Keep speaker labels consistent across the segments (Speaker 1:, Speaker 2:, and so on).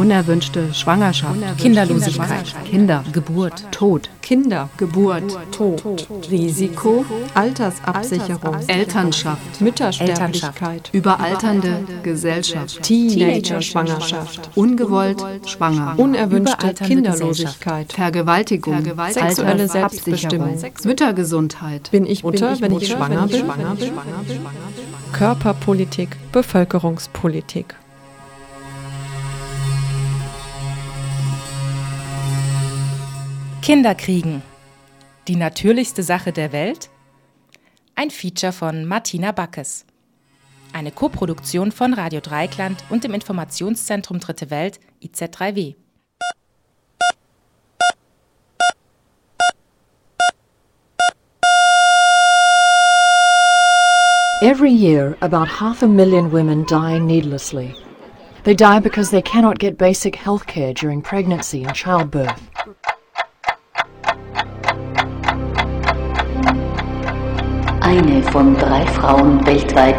Speaker 1: Unerwünschte Schwangerschaft,
Speaker 2: Kinderlosigkeit,
Speaker 1: Kinder, Geburt, Tod,
Speaker 2: Kinder, Geburt, Tod, Risiko, Altersabsicherung,
Speaker 1: Elternschaft,
Speaker 2: Müttersterblichkeit,
Speaker 1: überalternde Gesellschaft,
Speaker 2: Teenager-Schwangerschaft,
Speaker 1: ungewollt schwanger,
Speaker 2: unerwünschte Kinderlosigkeit.
Speaker 1: Vergewaltigung,
Speaker 2: Sexuelle Selbstbestimmung.
Speaker 1: Müttergesundheit,
Speaker 2: Bin ich Mutter, wenn ich schwanger bin? Körperpolitik, Bevölkerungspolitik.
Speaker 3: Kinderkriegen. Die natürlichste Sache der Welt? Ein Feature von Martina Backes. Eine Koproduktion von Radio Dreikland und dem Informationszentrum Dritte Welt IZ3W.
Speaker 4: Every year, about half a million women die needlessly. They die because they cannot get basic health care during pregnancy and childbirth.
Speaker 5: Eine von drei Frauen weltweit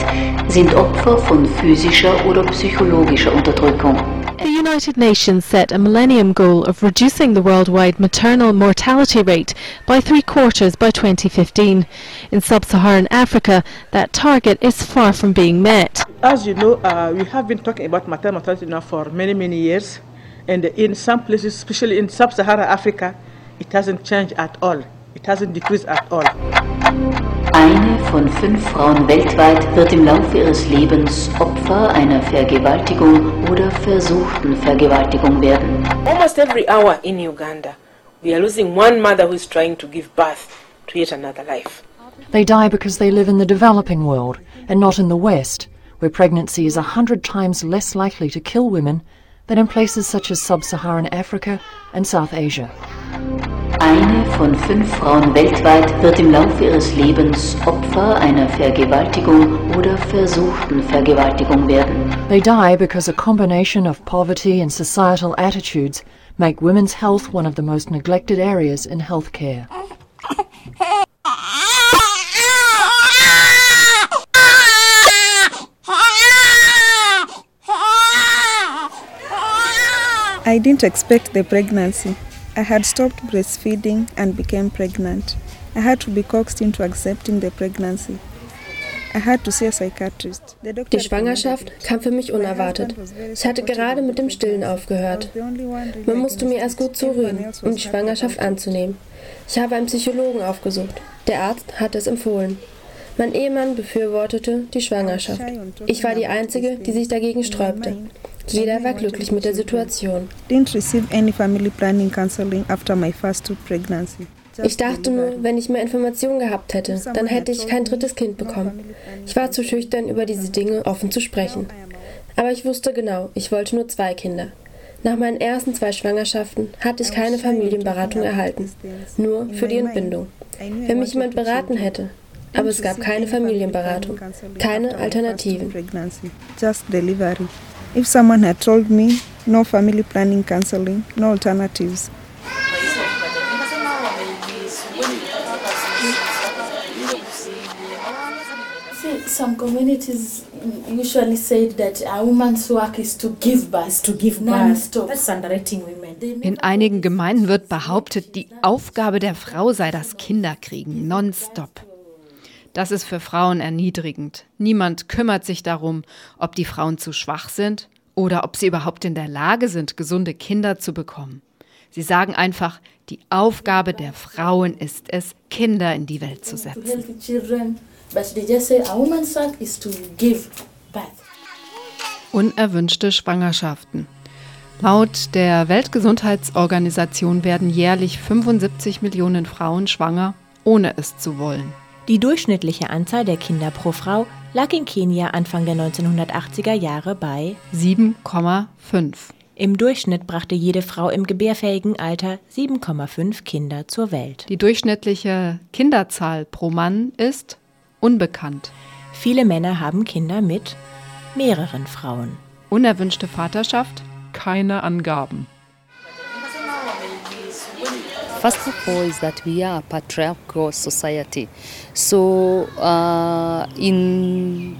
Speaker 5: sind Opfer von physischer oder psychologischer Unterdrückung.
Speaker 6: The United Nations set a Millennium Goal of reducing the worldwide maternal mortality rate by three quarters by 2015. In sub Saharan Africa, that target is far from being met.
Speaker 7: As you know, uh, we have been talking about maternal mortality now for many, many years. And in some places, especially in sub Saharan Africa, it hasn't changed at all. It hasn't decreased at all.
Speaker 5: Eine von fünf Frauen weltweit wird im Laufe ihres Lebens Opfer einer Vergewaltigung oder versuchten Vergewaltigung werden.
Speaker 8: Almost every hour in Uganda, we are losing one mother who is trying to give birth to yet another life.
Speaker 4: They die because they live in the developing world and not in the West, where pregnancy is a hundred times less likely to kill women than in places such as sub Saharan Africa and South Asia.
Speaker 5: Eine von fünf Frauen weltweit wird im Laufe ihres Lebens Opfer einer Vergewaltigung oder versuchten Vergewaltigung werden.
Speaker 4: They die because a combination of poverty and societal attitudes make women's health one of the most neglected areas in healthcare.
Speaker 9: I didn't expect the pregnancy. I had stopped breastfeeding and became pregnant. I had to be coaxed into accepting the pregnancy. I had to see a psychiatrist. The doctor
Speaker 10: Die Schwangerschaft kam für mich unerwartet. Ich hatte gerade mit dem Stillen aufgehört. Man musste mir erst gut zureden, um die Schwangerschaft anzunehmen. Ich habe einen Psychologen aufgesucht. Der Arzt hatte es empfohlen. Mein Ehemann befürwortete die Schwangerschaft. Ich war die Einzige, die sich dagegen sträubte. Jeder war glücklich mit der Situation. Ich dachte nur, wenn ich mehr Informationen gehabt hätte, dann hätte ich kein drittes Kind bekommen. Ich war zu schüchtern, über diese Dinge offen zu sprechen. Aber ich wusste genau, ich wollte nur zwei Kinder. Nach meinen ersten zwei Schwangerschaften hatte ich keine Familienberatung erhalten, nur für die Entbindung. Wenn mich jemand beraten hätte, aber es gab keine Familienberatung, keine Alternativen.
Speaker 9: Just delivery. If someone had told me no family planning counseling, no alternatives,
Speaker 11: See, some communities usually said that a woman's work is to give birth,
Speaker 12: to give birth.
Speaker 11: non-stop.
Speaker 12: That's underrating women.
Speaker 1: In einigen Gemeinden wird behauptet, die Aufgabe der Frau sei das Kinderkriegen, nonstop. Das ist für Frauen erniedrigend. Niemand kümmert sich darum, ob die Frauen zu schwach sind oder ob sie überhaupt in der Lage sind, gesunde Kinder zu bekommen. Sie sagen einfach, die Aufgabe der Frauen ist es, Kinder in die Welt zu setzen. Unerwünschte Schwangerschaften. Laut der Weltgesundheitsorganisation werden jährlich 75 Millionen Frauen schwanger, ohne es zu wollen.
Speaker 3: Die durchschnittliche Anzahl der Kinder pro Frau lag in Kenia Anfang der 1980er Jahre bei
Speaker 1: 7,5.
Speaker 3: Im Durchschnitt brachte jede Frau im gebärfähigen Alter 7,5 Kinder zur Welt.
Speaker 1: Die durchschnittliche Kinderzahl pro Mann ist unbekannt.
Speaker 3: Viele Männer haben Kinder mit mehreren Frauen.
Speaker 1: Unerwünschte Vaterschaft?
Speaker 2: Keine Angaben.
Speaker 13: First of all, is that we are a patriarchal society. So, uh, in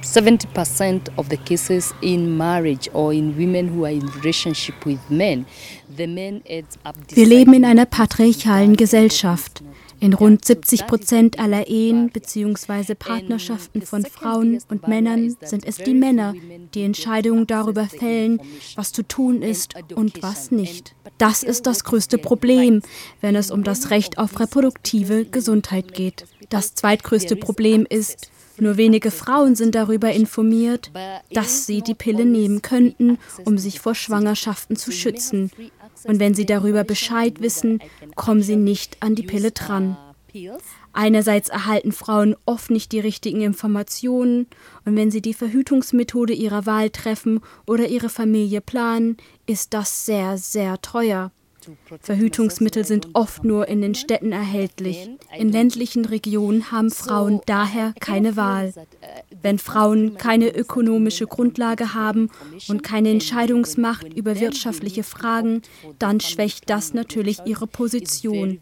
Speaker 13: 70% of the cases in marriage or in women who are in relationship with men, the men ends up
Speaker 12: Wir leben in einer patriarchalen Gesellschaft. In rund 70 Prozent aller Ehen bzw. Partnerschaften von Frauen und Männern sind es die Männer, die Entscheidungen darüber fällen, was zu tun ist und was nicht. Das ist das größte Problem, wenn es um das Recht auf reproduktive Gesundheit geht. Das zweitgrößte Problem ist, nur wenige Frauen sind darüber informiert, dass sie die Pille nehmen könnten, um sich vor Schwangerschaften zu schützen. Und wenn sie darüber Bescheid wissen, kommen sie nicht an die Pille dran. Einerseits erhalten Frauen oft nicht die richtigen Informationen und wenn sie die Verhütungsmethode ihrer Wahl treffen oder ihre Familie planen, ist das sehr, sehr teuer. Verhütungsmittel sind oft nur in den Städten erhältlich. In ländlichen Regionen haben Frauen daher keine Wahl. Wenn Frauen keine ökonomische Grundlage haben und keine Entscheidungsmacht über wirtschaftliche Fragen, dann schwächt das natürlich ihre Position.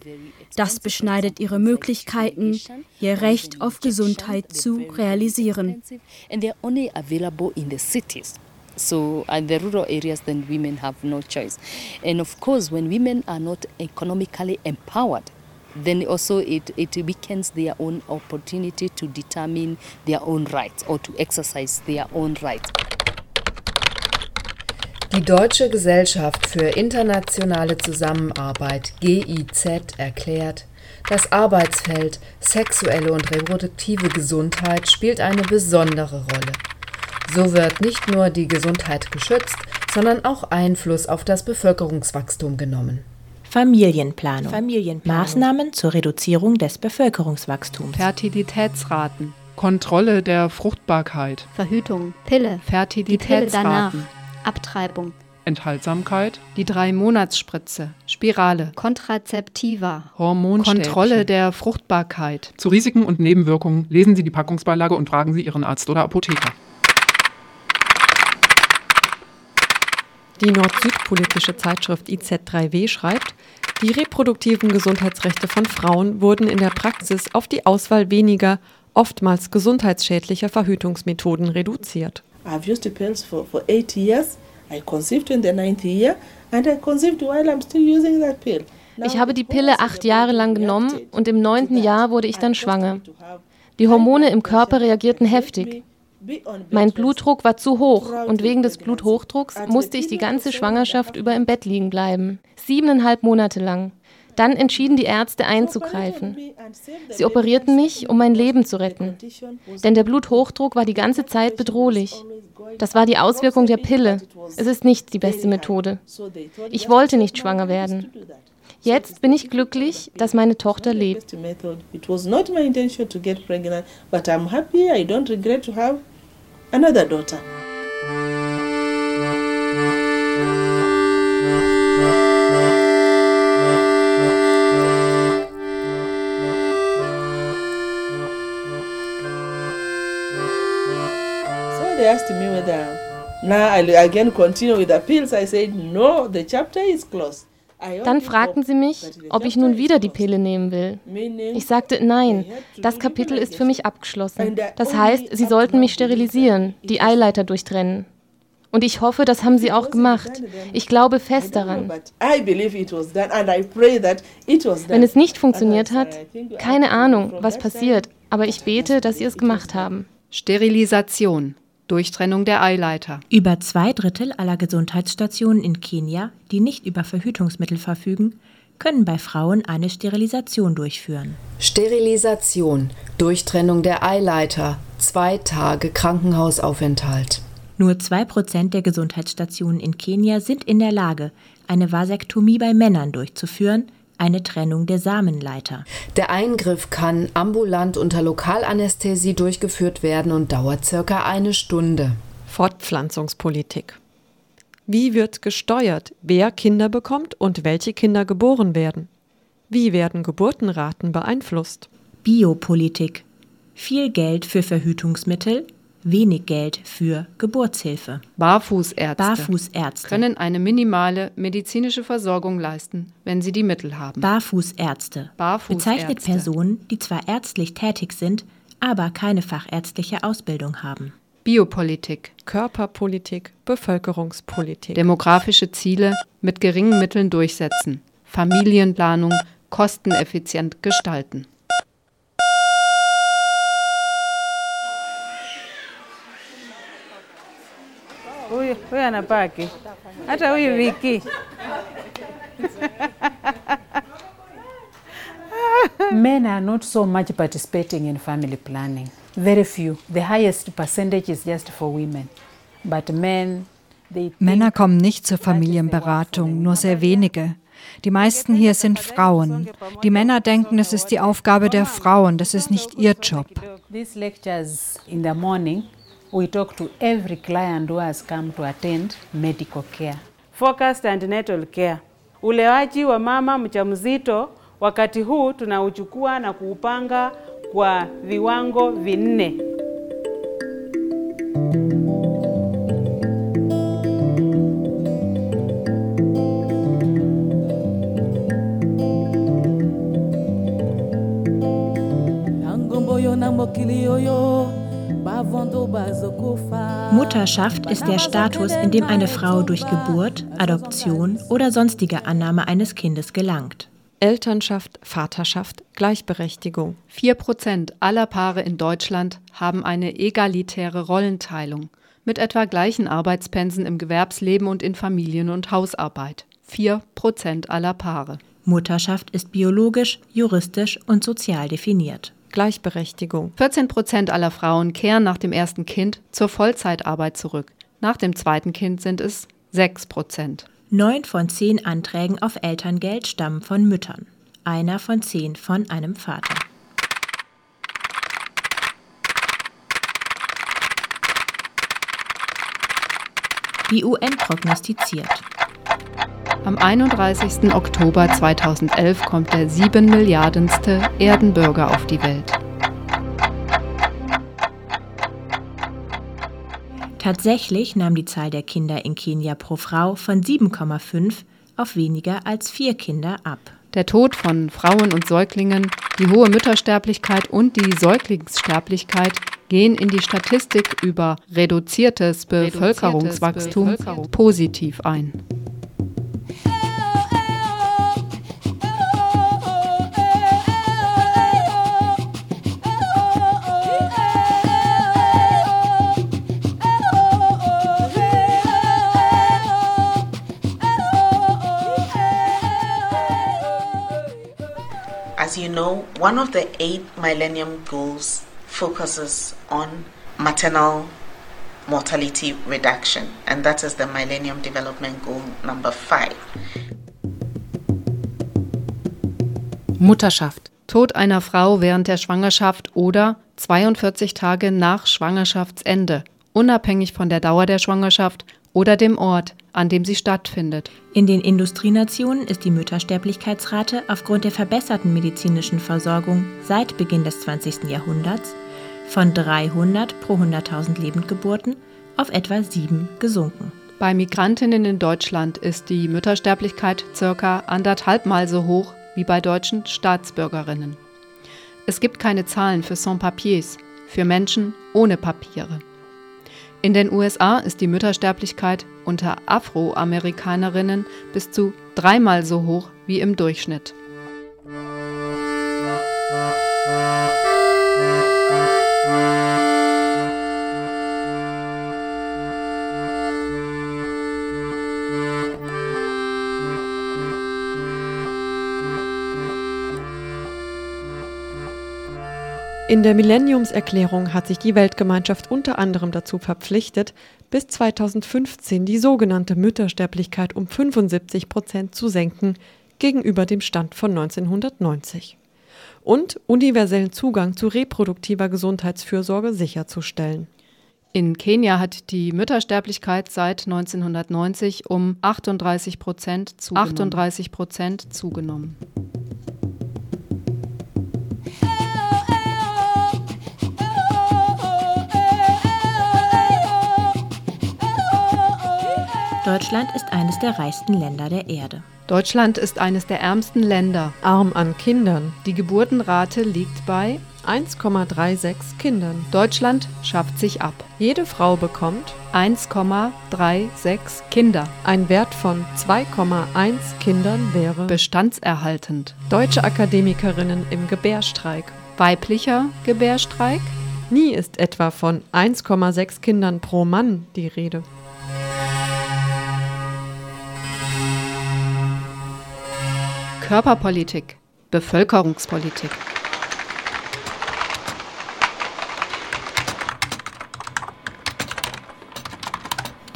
Speaker 12: Das beschneidet ihre Möglichkeiten, ihr Recht auf Gesundheit zu realisieren.
Speaker 13: So, in the rural areas, then women have no choice. And of course, when women are not economically empowered, then also it, it weakens their own opportunity to determine their own rights or to exercise their own rights.
Speaker 14: Die Deutsche Gesellschaft für internationale Zusammenarbeit GIZ erklärt, das Arbeitsfeld sexuelle und reproduktive Gesundheit spielt eine besondere Rolle. So wird nicht nur die Gesundheit geschützt, sondern auch Einfluss auf das Bevölkerungswachstum genommen.
Speaker 15: Familienplanung. Familienplanung. Maßnahmen zur Reduzierung des Bevölkerungswachstums.
Speaker 2: Fertilitätsraten. Kontrolle der Fruchtbarkeit.
Speaker 16: Verhütung. Pille.
Speaker 2: Fertilitätsraten.
Speaker 16: Abtreibung.
Speaker 2: Enthaltsamkeit.
Speaker 14: Die Drei-Monats-Spritze. Spirale.
Speaker 16: Kontrazeptiva.
Speaker 2: Hormonstäbchen.
Speaker 14: Kontrolle der Fruchtbarkeit.
Speaker 2: Zu Risiken und Nebenwirkungen lesen Sie die Packungsbeilage und fragen Sie Ihren Arzt oder Apotheker. Die Nord-Süd-politische Zeitschrift IZ3W schreibt, die reproduktiven Gesundheitsrechte von Frauen wurden in der Praxis auf die Auswahl weniger, oftmals gesundheitsschädlicher Verhütungsmethoden reduziert.
Speaker 17: I've used the pills for, for eight years. I conceived in the ninth year and I conceived while I'm still using that pill.
Speaker 18: Ich habe die Pille acht Jahre lang genommen und im neunten Jahr wurde ich dann schwanger. Die Hormone im Körper reagierten heftig. Mein Blutdruck war zu hoch und wegen des Bluthochdrucks musste ich die ganze Schwangerschaft über im Bett liegen bleiben. Siebeneinhalb Monate lang. Dann entschieden die Ärzte einzugreifen. Sie operierten mich, um mein Leben zu retten. Denn der Bluthochdruck war die ganze Zeit bedrohlich. Das war die Auswirkung der Pille. Es ist nicht die beste Methode. Ich wollte nicht schwanger werden. Jetzt bin ich glücklich, dass meine Tochter lebt.
Speaker 17: It was not my intention to get pregnant, but I'm happy. I don't regret to have another daughter. They asked me whether now I again continue with pills. I said no, the chapter is closed.
Speaker 18: Dann fragten sie mich, ob ich nun wieder die Pille nehmen will. Ich sagte, nein, das Kapitel ist für mich abgeschlossen. Das heißt, sie sollten mich sterilisieren, die Eileiter durchtrennen. Und ich hoffe, das haben sie auch gemacht. Ich glaube fest daran. Wenn es nicht funktioniert hat, keine Ahnung, was passiert, aber ich bete, dass sie es gemacht haben.
Speaker 14: Sterilisation. Durchtrennung der Eileiter.
Speaker 15: Über zwei Drittel aller Gesundheitsstationen in Kenia, die nicht über Verhütungsmittel verfügen, können bei Frauen eine Sterilisation durchführen.
Speaker 14: Sterilisation. Durchtrennung der Eileiter. Zwei Tage Krankenhausaufenthalt.
Speaker 15: Nur zwei Prozent der Gesundheitsstationen in Kenia sind in der Lage, eine Vasektomie bei Männern durchzuführen, eine Trennung der Samenleiter.
Speaker 14: Der Eingriff kann ambulant unter Lokalanästhesie durchgeführt werden und dauert circa eine Stunde.
Speaker 2: Fortpflanzungspolitik. Wie wird gesteuert, wer Kinder bekommt und welche Kinder geboren werden? Wie werden Geburtenraten beeinflusst?
Speaker 15: Biopolitik. Viel Geld für Verhütungsmittel, wenig Geld für Geburtshilfe.
Speaker 14: Barfußärzte,
Speaker 15: Barfußärzte
Speaker 14: können eine minimale medizinische Versorgung leisten, wenn sie die Mittel haben.
Speaker 15: Barfußärzte,
Speaker 14: Barfußärzte.
Speaker 15: bezeichnet Personen, die zwar ärztlich tätig sind, aber keine fachärztliche Ausbildung haben.
Speaker 1: Biopolitik,
Speaker 2: Körperpolitik, Bevölkerungspolitik,
Speaker 1: demografische Ziele mit geringen Mitteln durchsetzen, Familienplanung kosteneffizient gestalten.
Speaker 19: Huyu huyu anapaki hata huyu Viki Men are not so much participating in family planning. Very few. The highest percentage is just for women. But men, they
Speaker 20: Männer kommen nicht zur Familienberatung, nur sehr wenige. Die meisten hier sind Frauen. Die Männer denken, es ist die Aufgabe der Frauen, das ist nicht ihr Job.
Speaker 19: These lectures in the morning, we talk to every client who has come to attend medical care. Focused antenatal care. Ulewaji wa mama mchamzito wakati huu tunauchukua na kuupanga kwa viwango vinne.
Speaker 15: Mutterschaft ist der Status, in dem eine Frau durch Geburt, Adoption oder sonstige Annahme eines Kindes gelangt.
Speaker 2: Elternschaft, Vaterschaft, Gleichberechtigung.
Speaker 1: Vier Prozent aller Paare in Deutschland haben eine egalitäre Rollenteilung mit etwa gleichen Arbeitspensen im Gewerbsleben und in Familien- und Hausarbeit. Vier Prozent aller Paare.
Speaker 15: Mutterschaft ist biologisch, juristisch und sozial definiert.
Speaker 2: Gleichberechtigung.
Speaker 1: 14 Prozent aller Frauen kehren nach dem ersten Kind zur Vollzeitarbeit zurück. Nach dem zweiten Kind sind es 6 Prozent.
Speaker 15: Neun von zehn Anträgen auf Elterngeld stammen von Müttern. Einer von zehn von einem Vater. Die UN prognostiziert.
Speaker 1: Am 31. Oktober 2011 kommt der 7 Milliardenste Erdenbürger auf die Welt.
Speaker 15: Tatsächlich nahm die Zahl der Kinder in Kenia pro Frau von 7,5 auf weniger als vier Kinder ab.
Speaker 1: Der Tod von Frauen und Säuglingen, die hohe Müttersterblichkeit und die Säuglingssterblichkeit gehen in die Statistik über reduziertes Bevölkerungswachstum positiv ein.
Speaker 21: Know, one of the eight Millennium Goals focuses on maternal mortality reduction, and that is the Millennium Development Goal number five.
Speaker 1: Mutterschaft. Tod einer Frau während der Schwangerschaft oder 42 Tage nach Schwangerschaftsende, unabhängig von der Dauer der Schwangerschaft oder dem Ort, an dem sie stattfindet.
Speaker 15: In den Industrienationen ist die Müttersterblichkeitsrate aufgrund der verbesserten medizinischen Versorgung seit Beginn des 20. Jahrhunderts von 300 pro 100.000 Lebendgeburten auf etwa 7 gesunken.
Speaker 1: Bei Migrantinnen in Deutschland ist die Müttersterblichkeit circa anderthalbmal so hoch wie bei deutschen Staatsbürgerinnen. Es gibt keine Zahlen für Sans-Papiers, für Menschen ohne Papiere. In den USA ist die Müttersterblichkeit unter Afroamerikanerinnen bis zu dreimal so hoch wie im Durchschnitt.
Speaker 2: In der Millenniumserklärung hat sich die Weltgemeinschaft unter anderem dazu verpflichtet, bis 2015 die sogenannte Müttersterblichkeit um 75 Prozent zu senken gegenüber dem Stand von 1990 und universellen Zugang zu reproduktiver Gesundheitsfürsorge sicherzustellen.
Speaker 1: In Kenia hat die Müttersterblichkeit seit 1990 um 38 Prozent zugenommen. 38 Prozent zugenommen.
Speaker 15: Deutschland ist eines der reichsten Länder der Erde.
Speaker 1: Deutschland ist eines der ärmsten Länder.
Speaker 2: Arm an Kindern.
Speaker 1: Die Geburtenrate liegt bei
Speaker 2: 1,36 Kindern.
Speaker 1: Deutschland schafft sich ab.
Speaker 2: Jede Frau bekommt
Speaker 1: 1,36 Kinder.
Speaker 2: Ein Wert von 2,1 Kindern wäre
Speaker 1: bestandserhaltend.
Speaker 2: Deutsche Akademikerinnen im Gebärstreik.
Speaker 1: Weiblicher Gebärstreik?
Speaker 2: Nie ist etwa von 1,6 Kindern pro Mann die Rede.
Speaker 1: Körperpolitik, Bevölkerungspolitik.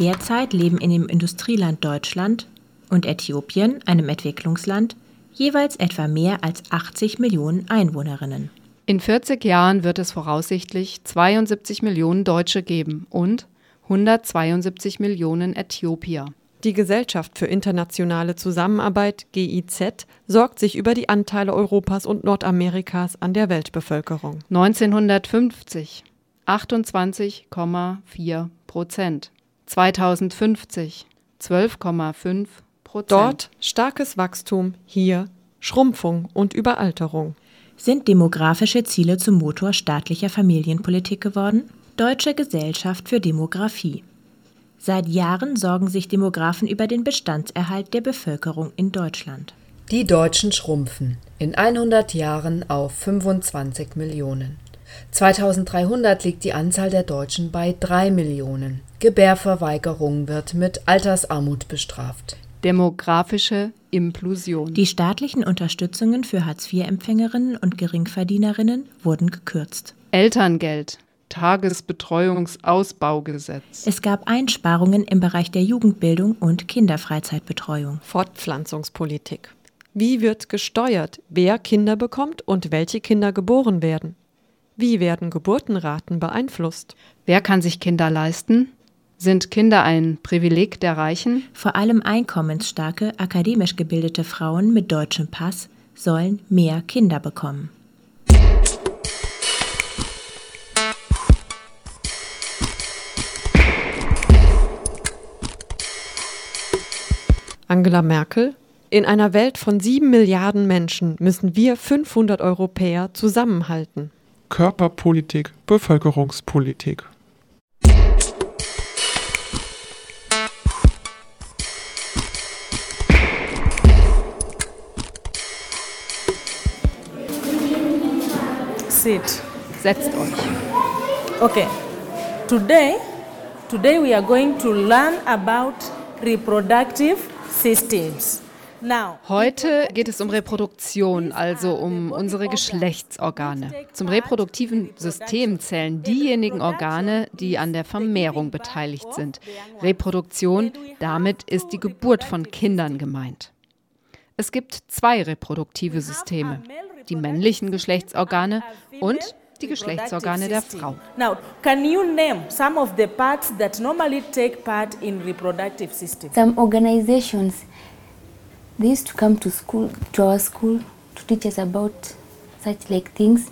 Speaker 15: Derzeit leben in dem Industrieland Deutschland und Äthiopien, einem Entwicklungsland, jeweils etwa mehr als 80 Millionen Einwohnerinnen.
Speaker 1: In 40 Jahren wird es voraussichtlich 72 Millionen Deutsche geben und 172 Millionen Äthiopier.
Speaker 2: Die Gesellschaft für internationale Zusammenarbeit GIZ sorgt sich über die Anteile Europas und Nordamerikas an der Weltbevölkerung.
Speaker 1: 1950 28,4 Prozent. 2050 12,5 Prozent.
Speaker 2: Dort starkes Wachstum, hier Schrumpfung und Überalterung.
Speaker 15: Sind demografische Ziele zum Motor staatlicher Familienpolitik geworden? Deutsche Gesellschaft für Demografie. Seit Jahren sorgen sich Demografen über den Bestandserhalt der Bevölkerung in Deutschland.
Speaker 14: Die Deutschen schrumpfen in 100 Jahren auf 25 Millionen. 2300 liegt die Anzahl der Deutschen bei 3 Millionen. Gebärverweigerung wird mit Altersarmut bestraft.
Speaker 1: Demografische Implosion.
Speaker 15: Die staatlichen Unterstützungen für Hartz-IV-Empfängerinnen und Geringverdienerinnen wurden gekürzt.
Speaker 1: Elterngeld. Tagesbetreuungsausbaugesetz.
Speaker 15: Es gab Einsparungen im Bereich der Jugendbildung und Kinderfreizeitbetreuung.
Speaker 2: Fortpflanzungspolitik. Wie wird gesteuert, wer Kinder bekommt und welche Kinder geboren werden? Wie werden Geburtenraten beeinflusst?
Speaker 1: Wer kann sich Kinder leisten? Sind Kinder ein Privileg der Reichen?
Speaker 15: Vor allem einkommensstarke, akademisch gebildete Frauen mit deutschem Pass sollen mehr Kinder bekommen.
Speaker 2: Angela Merkel in einer Welt von sieben Milliarden Menschen müssen wir 500 Europäer zusammenhalten.
Speaker 22: Körperpolitik, Bevölkerungspolitik.
Speaker 19: Sit.
Speaker 1: Setzt euch.
Speaker 19: Okay. Today, today we are going to learn about reproductive
Speaker 1: Heute geht es um Reproduktion, also um unsere Geschlechtsorgane. Zum reproduktiven System zählen diejenigen Organe, die an der Vermehrung beteiligt sind. Reproduktion, damit ist die Geburt von Kindern gemeint. Es gibt zwei reproduktive Systeme, die männlichen Geschlechtsorgane und die Geschlechtsorgane der Frau.
Speaker 19: Now, can you name some of the parts that normally take part in reproductive systems?
Speaker 23: Some organizations they used to come to school, to our school, to teach us about such like things,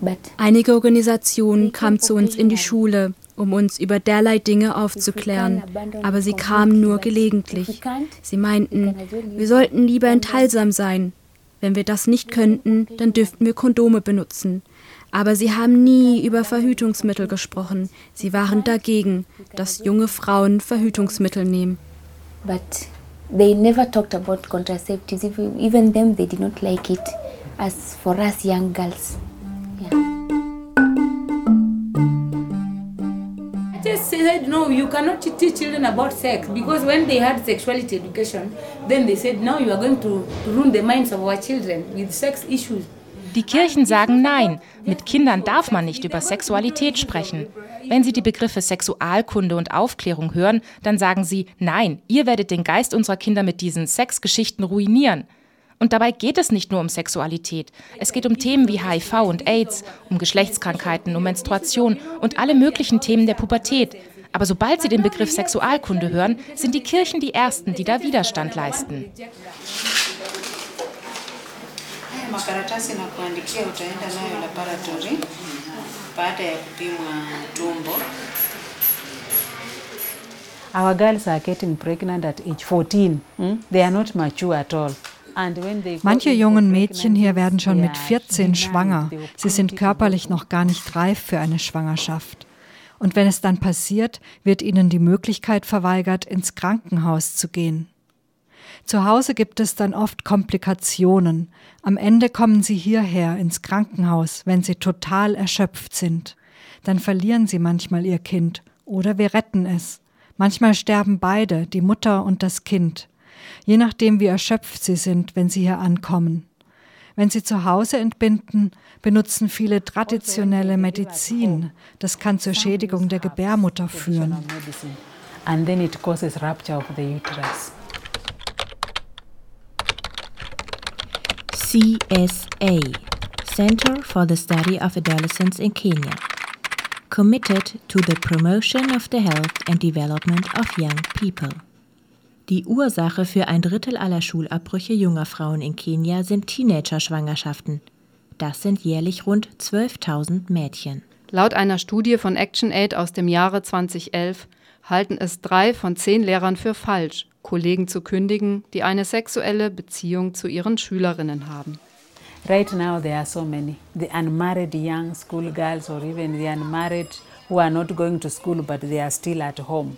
Speaker 23: but
Speaker 12: Einige Organisationen kamen zu uns in die Schule, um uns über derlei Dinge aufzuklären, aber sie kamen nur gelegentlich. Sie meinten, wir sollten lieber enthaltsam sein. Wenn wir das nicht könnten, dann dürften wir Kondome benutzen. Aber sie haben nie über Verhütungsmittel gesprochen. Sie waren dagegen, dass junge Frauen Verhütungsmittel nehmen.
Speaker 23: but they never talked about contraceptives. Even, even them, they did not like it. As for us young girls,
Speaker 11: just said no, you cannot teach children about sex because when they had sexuality education, then they said now you are going to, to ruin the minds of our children with sex issues.
Speaker 3: Die Kirchen sagen nein, mit Kindern darf man nicht über Sexualität sprechen. Wenn sie die Begriffe Sexualkunde und Aufklärung hören, dann sagen sie, nein, ihr werdet den Geist unserer Kinder mit diesen Sexgeschichten ruinieren. Und dabei geht es nicht nur um Sexualität. Es geht um Themen wie HIV und AIDS, um Geschlechtskrankheiten, um Menstruation und alle möglichen Themen der Pubertät. Aber sobald sie den Begriff Sexualkunde hören, sind die Kirchen die Ersten, die da Widerstand leisten.
Speaker 24: Makaratasi na kuandikia utaenda nayo laboratory baada ya kupimwa tumbo.
Speaker 19: Our girls are getting pregnant at age 14. Hmm? They are not mature at all.
Speaker 20: Manche jungen Mädchen hier werden schon mit 14 schwanger. Sie sind körperlich noch gar nicht reif für eine Schwangerschaft. Und wenn es dann passiert, wird ihnen die Möglichkeit verweigert, ins Krankenhaus zu gehen. Zu Hause gibt es dann oft Komplikationen. Am Ende kommen sie hierher ins Krankenhaus, wenn sie total erschöpft sind. Dann verlieren sie manchmal ihr Kind oder wir retten es. Manchmal sterben beide, die Mutter und das Kind je nachdem wie erschöpft sie sind, wenn sie hier ankommen. Wenn sie zu Hause entbinden, benutzen viele traditionelle Medizin. Das kann zur Schädigung der Gebärmutter führen.
Speaker 19: And then it causes rupture of the uterus.
Speaker 15: CSA Center for the Study of Adolescence in Kenya committed to the promotion of the health and development of young people. Die Ursache für ein Drittel aller Schulabbrüche junger Frauen in Kenia sind Teenager-Schwangerschaften. Das sind jährlich rund 12.000 Mädchen.
Speaker 1: Laut einer Studie von ActionAid aus dem Jahre 2011 halten es drei von zehn Lehrern für falsch, Kollegen zu kündigen, die eine sexuelle Beziehung zu ihren Schülerinnen haben.
Speaker 19: Right now there are so many. The unmarried young school girls or even the unmarried who are not going to school but they are still at home.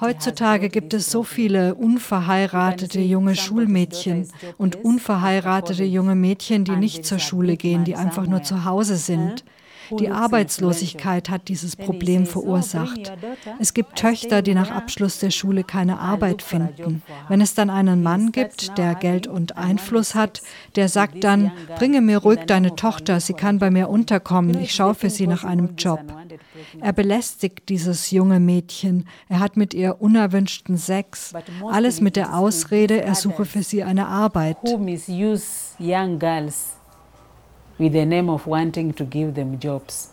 Speaker 20: Heutzutage gibt es so viele unverheiratete junge Schulmädchen und unverheiratete junge Mädchen, die nicht zur Schule gehen, die einfach nur zu Hause sind. Die Arbeitslosigkeit hat dieses Problem verursacht. Es gibt Töchter, die nach Abschluss der Schule keine Arbeit finden. Wenn es dann einen Mann gibt, der Geld und Einfluss hat, der sagt dann, bringe mir ruhig deine Tochter, sie kann bei mir unterkommen, ich schaue für sie nach einem Job. Er belästigt dieses junge Mädchen, er hat mit ihr unerwünschten Sex, alles mit der Ausrede, er suche für sie eine Arbeit
Speaker 19: with the name of wanting to give them jobs.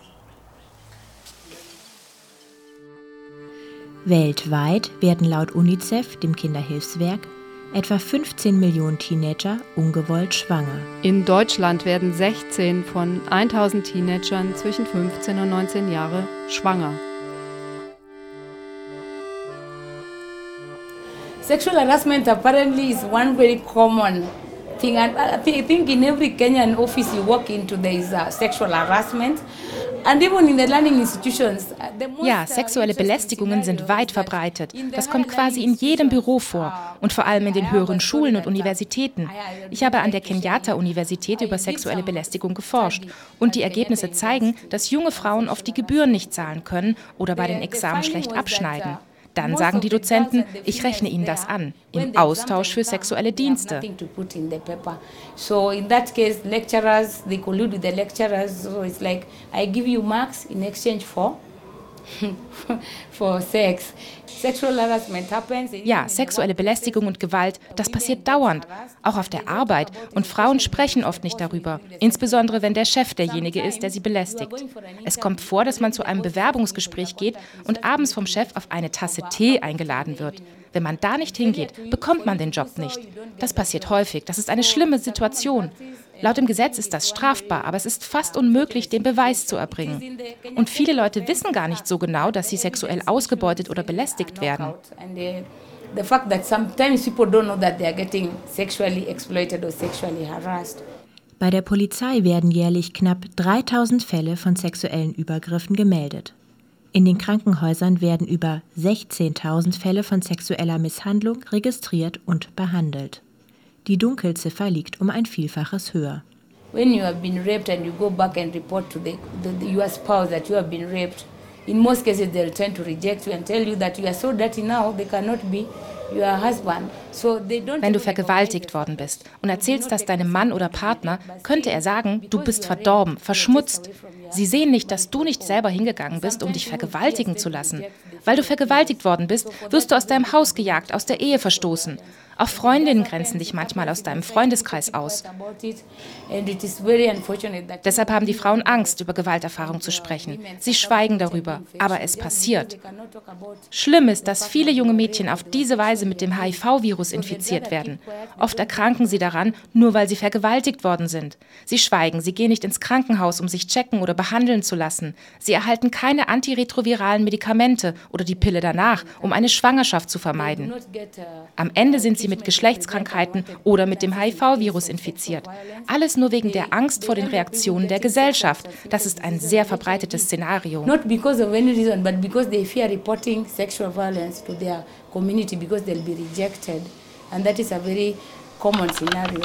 Speaker 15: Weltweit werden laut UNICEF, dem Kinderhilfswerk, etwa 15 Millionen Teenager ungewollt schwanger.
Speaker 1: In Deutschland werden 16 von 1000 Teenagern zwischen 15 und 19 Jahre schwanger.
Speaker 11: Sexual harassment apparently is one very common thing. And I think in every Kenyan office you walk into, there is uh, sexual harassment. Uh,
Speaker 3: ja, sexuelle Belästigungen sind weit verbreitet. Das kommt quasi in jedem Büro vor und vor allem in den höheren Schulen und Universitäten. Ich habe an der Kenyatta-Universität über sexuelle Belästigung geforscht und die Ergebnisse zeigen, dass junge Frauen oft die Gebühren nicht zahlen können oder bei den Examen schlecht abschneiden. Dann sagen die Dozenten, ich rechne Ihnen das an, im Austausch für sexuelle Dienste.
Speaker 11: So in that case, lecturers, they collude with the lecturers, so it's like, I give you marks in exchange for.
Speaker 3: Ja, sexuelle Belästigung und Gewalt, das passiert dauernd, auch auf der Arbeit. Und Frauen sprechen oft nicht darüber, insbesondere wenn der Chef derjenige ist, der sie belästigt. Es kommt vor, dass man zu einem Bewerbungsgespräch geht und abends vom Chef auf eine Tasse Tee eingeladen wird. Wenn man da nicht hingeht, bekommt man den Job nicht. Das passiert häufig. Das ist eine schlimme Situation. Laut dem Gesetz ist das strafbar, aber es ist fast unmöglich, den Beweis zu erbringen. Und viele Leute wissen gar nicht so genau, dass sie sexuell ausgebeutet oder belästigt werden. The fact that sometimes people don't know that they are getting
Speaker 15: sexually exploited or sexually harassed. Bei der Polizei werden jährlich knapp 3000 Fälle von sexuellen Übergriffen gemeldet. In den Krankenhäusern werden über 16.000 Fälle von sexueller Misshandlung registriert und behandelt. Die Dunkelziffer liegt um ein Vielfaches höher.
Speaker 11: When you have been raped and you go back and report to the, the, the, your spouse that you have been raped, in most cases they'll tend to reject you and tell you that you are so dirty now they cannot be
Speaker 3: wenn du vergewaltigt worden bist und erzählst das deinem Mann oder Partner, könnte er sagen, du bist verdorben, verschmutzt. Sie sehen nicht, dass du nicht selber hingegangen bist, um dich vergewaltigen zu lassen. Weil du vergewaltigt worden bist, wirst du aus deinem Haus gejagt, aus der Ehe verstoßen. Auch Freundinnen grenzen dich manchmal aus deinem Freundeskreis aus. Deshalb haben die Frauen Angst, über Gewalterfahrung zu sprechen. Sie schweigen darüber, aber es passiert. Schlimm ist, dass viele junge Mädchen auf diese Weise mit dem HIV-Virus infiziert werden. Oft erkranken sie daran, nur weil sie vergewaltigt worden sind. Sie schweigen, sie gehen nicht ins Krankenhaus, um sich checken oder behandeln zu lassen. Sie erhalten keine antiretroviralen Medikamente oder die Pille danach, um eine Schwangerschaft zu vermeiden. Am Ende sind sie mit Geschlechtskrankheiten oder mit dem HIV-Virus infiziert. Alles nur wegen der Angst vor den Reaktionen der Gesellschaft. Das ist ein sehr verbreitetes Szenario.
Speaker 11: Not because of any reason, but because they fear reporting sexual violence to their community because they'll be rejected. And that is a very common scenario.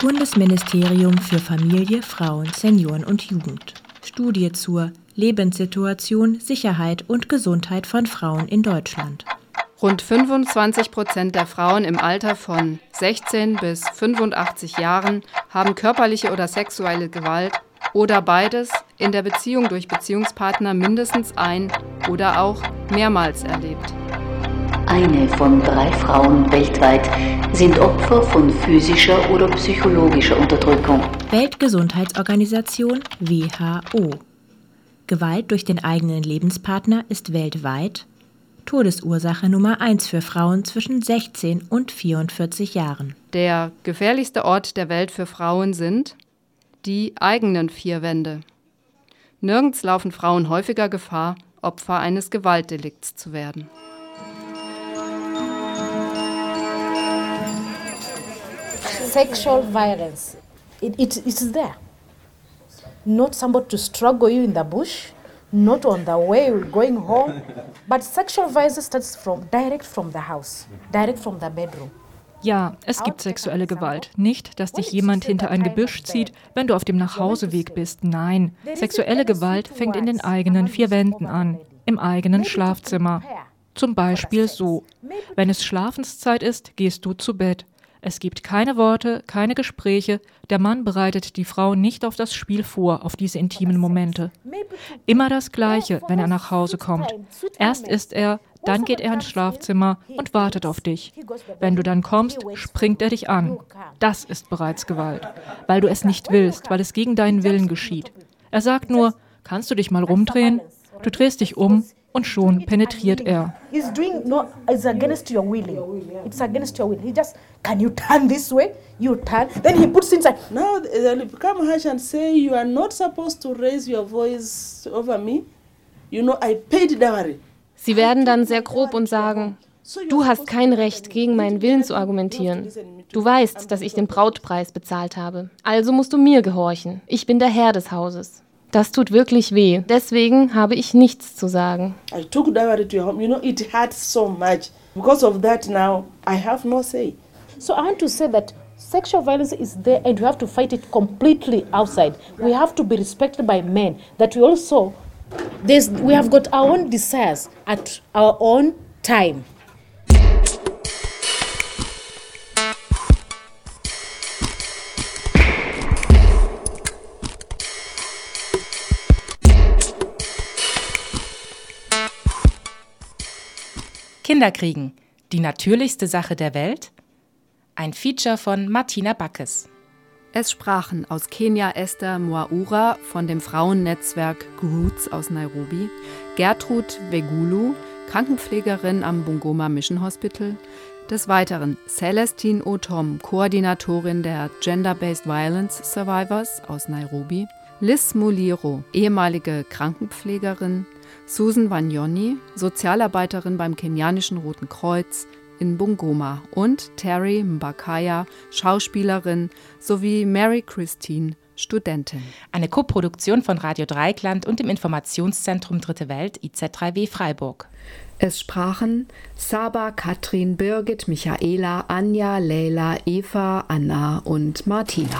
Speaker 15: Bundesministerium für Familie, Frauen, Senioren und Jugend. Studie zur Lebenssituation, Sicherheit und Gesundheit von Frauen in Deutschland.
Speaker 1: Rund 25 Prozent der Frauen im Alter von 16 bis 85 Jahren haben körperliche oder sexuelle Gewalt oder beides in der Beziehung durch Beziehungspartner mindestens ein oder auch mehrmals erlebt.
Speaker 25: Eine von drei Frauen weltweit sind Opfer von physischer oder psychologischer Unterdrückung.
Speaker 15: Weltgesundheitsorganisation WHO. Gewalt durch den eigenen Lebenspartner ist weltweit Todesursache Nummer 1 für Frauen zwischen 16 und 44 Jahren.
Speaker 1: Der gefährlichste Ort der Welt für Frauen sind die eigenen vier Wände. Nirgends laufen Frauen häufiger Gefahr, Opfer eines Gewaltdelikts zu werden.
Speaker 26: Sexual violence, it, it, it's there. Not somebody to struggle you in the bush, not on the way going home, but sexual violence starts from direct from the house, direct from the bedroom.
Speaker 27: Ja, es gibt sexuelle Gewalt. Nicht, dass dich jemand hinter ein Gebüsch zieht, wenn du auf dem Nachhauseweg bist. Nein, sexuelle Gewalt fängt in den eigenen vier Wänden an, im eigenen Schlafzimmer. Zum Beispiel so. Wenn es Schlafenszeit ist, gehst du zu Bett. Es gibt keine Worte, keine Gespräche. Der Mann bereitet die Frau nicht auf das Spiel vor, auf diese intimen Momente. Immer das Gleiche, wenn er nach Hause kommt. Erst ist er, dann geht er ins Schlafzimmer und wartet auf dich. Wenn du dann kommst, springt er dich an. Das ist bereits Gewalt, weil du es nicht willst, weil es gegen deinen Willen geschieht. Er sagt nur, kannst du dich mal rumdrehen? Du drehst dich um und schon penetriert er.
Speaker 26: He's doing no, it's against your willing. It's against your will. He just, can you turn this way? You turn. Then he puts inside.
Speaker 17: Now they'll become harsh and say, you are not supposed to raise your voice over me. You know, I paid dowry.
Speaker 18: Sie werden dann sehr grob und sagen, du hast kein Recht, gegen meinen Willen zu argumentieren. Du weißt, dass ich den Brautpreis bezahlt habe. Also musst du mir gehorchen. Ich bin der Herr des Hauses. Das tut wirklich weh. Deswegen habe ich nichts zu sagen.
Speaker 17: I took dowry to your home. You know, it hurts so much. Because of that now, I have no say.
Speaker 26: So I want to say that sexual violence is there and we have to fight it completely outside. We have to be respected by men. That we also, we have got our own desires at our own time.
Speaker 3: Kinderkriegen. Die natürlichste Sache der Welt? Ein Feature von Martina Backes.
Speaker 1: Es sprachen aus Kenia Esther Mwaura von dem Frauennetzwerk Roots aus Nairobi, Gertrud Wegulu, Krankenpflegerin am Bungoma Mission Hospital, des Weiteren Celestine Otom, Koordinatorin der Gender-Based Violence Survivors aus Nairobi, Liz Muliro, ehemalige Krankenpflegerin, Susan Wanyoni, Sozialarbeiterin beim kenianischen Roten Kreuz in Bungoma und Terry Mbakaya, Schauspielerin, sowie Mary Christine, Studentin.
Speaker 3: Eine Koproduktion von Radio Dreikland und dem Informationszentrum Dritte Welt IZ3W Freiburg.
Speaker 14: Es sprachen Saba, Katrin, Birgit, Michaela, Anja, Leila, Eva, Anna und Martina.